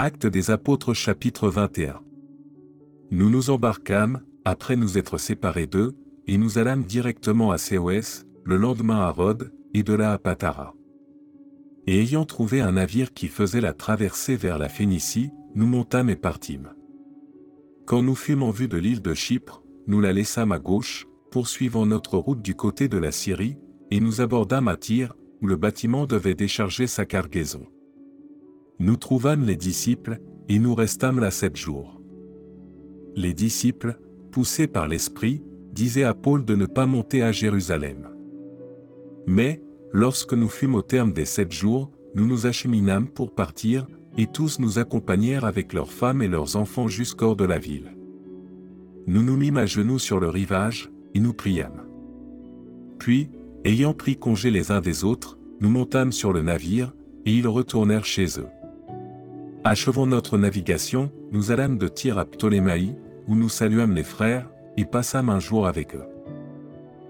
Acte des apôtres chapitre 21. Nous nous embarquâmes, après nous être séparés d'eux, et nous allâmes directement à COS, le lendemain à Rhodes, et de là à Patara. Et ayant trouvé un navire qui faisait la traversée vers la Phénicie, nous montâmes et partîmes. Quand nous fûmes en vue de l'île de Chypre, nous la laissâmes à gauche, poursuivant notre route du côté de la Syrie, et nous abordâmes à Tyr, où le bâtiment devait décharger sa cargaison. Nous trouvâmes les disciples, et nous restâmes là sept jours. Les disciples, poussés par l'Esprit, disaient à Paul de ne pas monter à Jérusalem. Mais, lorsque nous fûmes au terme des sept jours, nous nous acheminâmes pour partir, et tous nous accompagnèrent avec leurs femmes et leurs enfants jusqu'hors de la ville. Nous nous mîmes à genoux sur le rivage, et nous priâmes. Puis, ayant pris congé les uns des autres, nous montâmes sur le navire, et ils retournèrent chez eux. Achevant notre navigation, nous allâmes de Tyr à Ptolémaï, où nous saluâmes les frères, et passâmes un jour avec eux.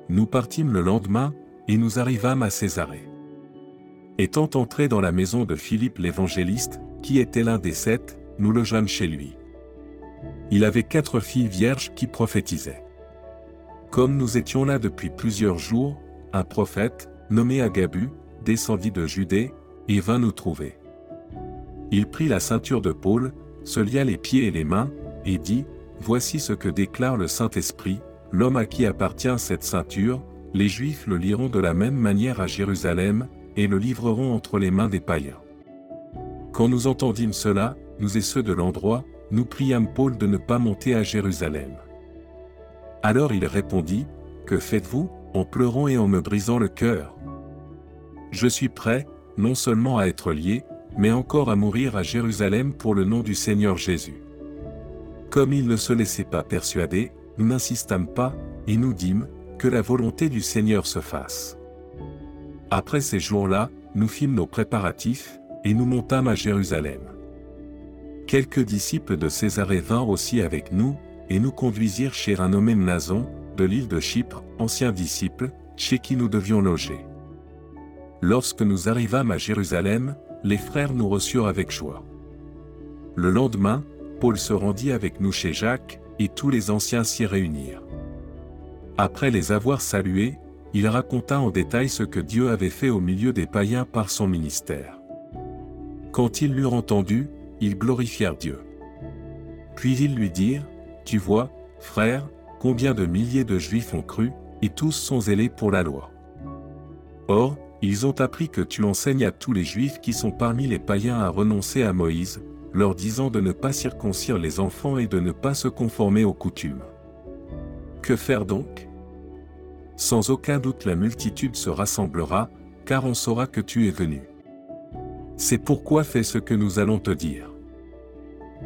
Nous partîmes le lendemain, et nous arrivâmes à Césarée. Étant entrés dans la maison de Philippe l'évangéliste, qui était l'un des sept, nous logeâmes chez lui. Il avait quatre filles vierges qui prophétisaient. Comme nous étions là depuis plusieurs jours, un prophète, nommé Agabu, descendit de Judée, et vint nous trouver. Il prit la ceinture de Paul, se lia les pieds et les mains, et dit, Voici ce que déclare le Saint-Esprit, l'homme à qui appartient cette ceinture, les Juifs le liront de la même manière à Jérusalem, et le livreront entre les mains des païens. Quand nous entendîmes cela, nous et ceux de l'endroit, nous priâmes Paul de ne pas monter à Jérusalem. Alors il répondit, Que faites-vous, en pleurant et en me brisant le cœur? Je suis prêt, non seulement à être lié, mais encore à mourir à Jérusalem pour le nom du Seigneur Jésus. Comme il ne se laissait pas persuader, nous n'insistâmes pas, et nous dîmes, que la volonté du Seigneur se fasse. Après ces jours-là, nous fîmes nos préparatifs, et nous montâmes à Jérusalem. Quelques disciples de Césarée vinrent aussi avec nous, et nous conduisirent chez un nommé Mnason, de l'île de Chypre, ancien disciple, chez qui nous devions loger. Lorsque nous arrivâmes à Jérusalem, les frères nous reçurent avec joie. Le lendemain, Paul se rendit avec nous chez Jacques, et tous les anciens s'y réunirent. Après les avoir salués, il raconta en détail ce que Dieu avait fait au milieu des païens par son ministère. Quand ils l'eurent entendu, ils glorifièrent Dieu. Puis ils lui dirent, Tu vois, frère, combien de milliers de Juifs ont cru, et tous sont zélés pour la loi. Or, ils ont appris que tu enseignes à tous les Juifs qui sont parmi les païens à renoncer à Moïse, leur disant de ne pas circoncire les enfants et de ne pas se conformer aux coutumes. Que faire donc? Sans aucun doute la multitude se rassemblera, car on saura que tu es venu. C'est pourquoi fais ce que nous allons te dire.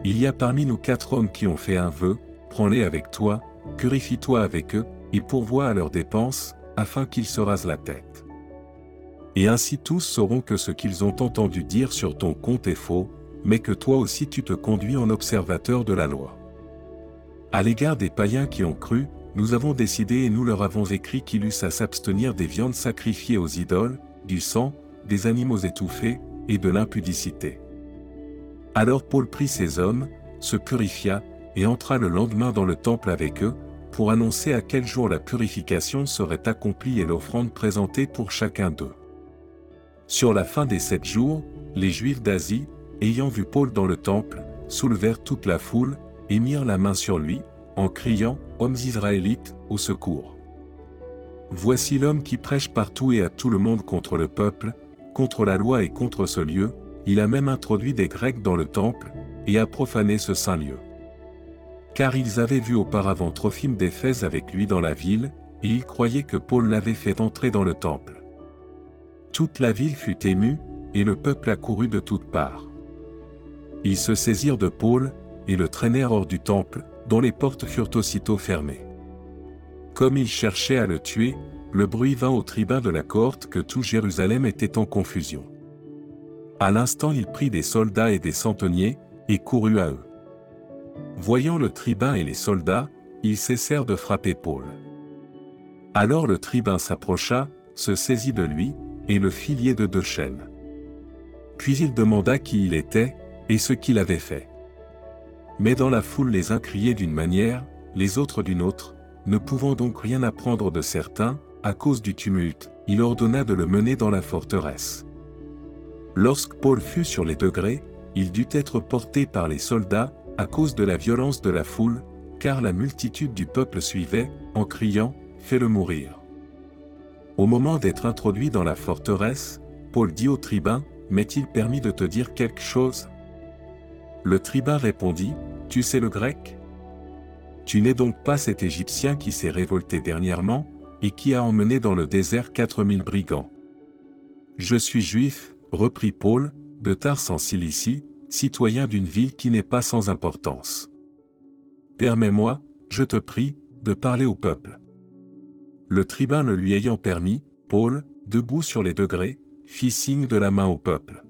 Il y a parmi nous quatre hommes qui ont fait un vœu, prends-les avec toi, purifie-toi avec eux, et pourvois à leurs dépenses, afin qu'ils se rasent la tête. Et ainsi tous sauront que ce qu'ils ont entendu dire sur ton compte est faux, mais que toi aussi tu te conduis en observateur de la loi. À l'égard des païens qui ont cru, nous avons décidé et nous leur avons écrit qu'ils eussent à s'abstenir des viandes sacrifiées aux idoles, du sang, des animaux étouffés, et de l'impudicité. Alors Paul prit ces hommes, se purifia, et entra le lendemain dans le temple avec eux, pour annoncer à quel jour la purification serait accomplie et l'offrande présentée pour chacun d'eux. Sur la fin des sept jours, les Juifs d'Asie, ayant vu Paul dans le temple, soulevèrent toute la foule, et mirent la main sur lui, en criant, Hommes israélites, au secours. Voici l'homme qui prêche partout et à tout le monde contre le peuple, contre la loi et contre ce lieu, il a même introduit des Grecs dans le temple, et a profané ce saint lieu. Car ils avaient vu auparavant Trophime d'Éphèse avec lui dans la ville, et ils croyaient que Paul l'avait fait entrer dans le temple. Toute la ville fut émue, et le peuple accourut de toutes parts. Ils se saisirent de Paul, et le traînèrent hors du temple, dont les portes furent aussitôt fermées. Comme ils cherchaient à le tuer, le bruit vint au tribun de la cohorte que tout Jérusalem était en confusion. À l'instant il prit des soldats et des centeniers, et courut à eux. Voyant le tribun et les soldats, ils cessèrent de frapper Paul. Alors le tribun s'approcha, se saisit de lui, et le filier de deux chaînes. Puis il demanda qui il était, et ce qu'il avait fait. Mais dans la foule les uns criaient d'une manière, les autres d'une autre, ne pouvant donc rien apprendre de certains, à cause du tumulte, il ordonna de le mener dans la forteresse. Lorsque Paul fut sur les degrés, il dut être porté par les soldats, à cause de la violence de la foule, car la multitude du peuple suivait, en criant, Fais-le mourir. Au moment d'être introduit dans la forteresse, Paul dit au tribun, M'est-il permis de te dire quelque chose? Le tribun répondit, Tu sais le grec Tu n'es donc pas cet Égyptien qui s'est révolté dernièrement, et qui a emmené dans le désert quatre mille brigands. Je suis juif, reprit Paul, de Tars en Cilicie, citoyen d'une ville qui n'est pas sans importance. Permets-moi, je te prie, de parler au peuple. Le tribun le lui ayant permis, Paul, debout sur les degrés, fit signe de la main au peuple.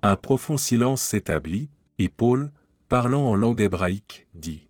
Un profond silence s'établit, et Paul, parlant en langue hébraïque, dit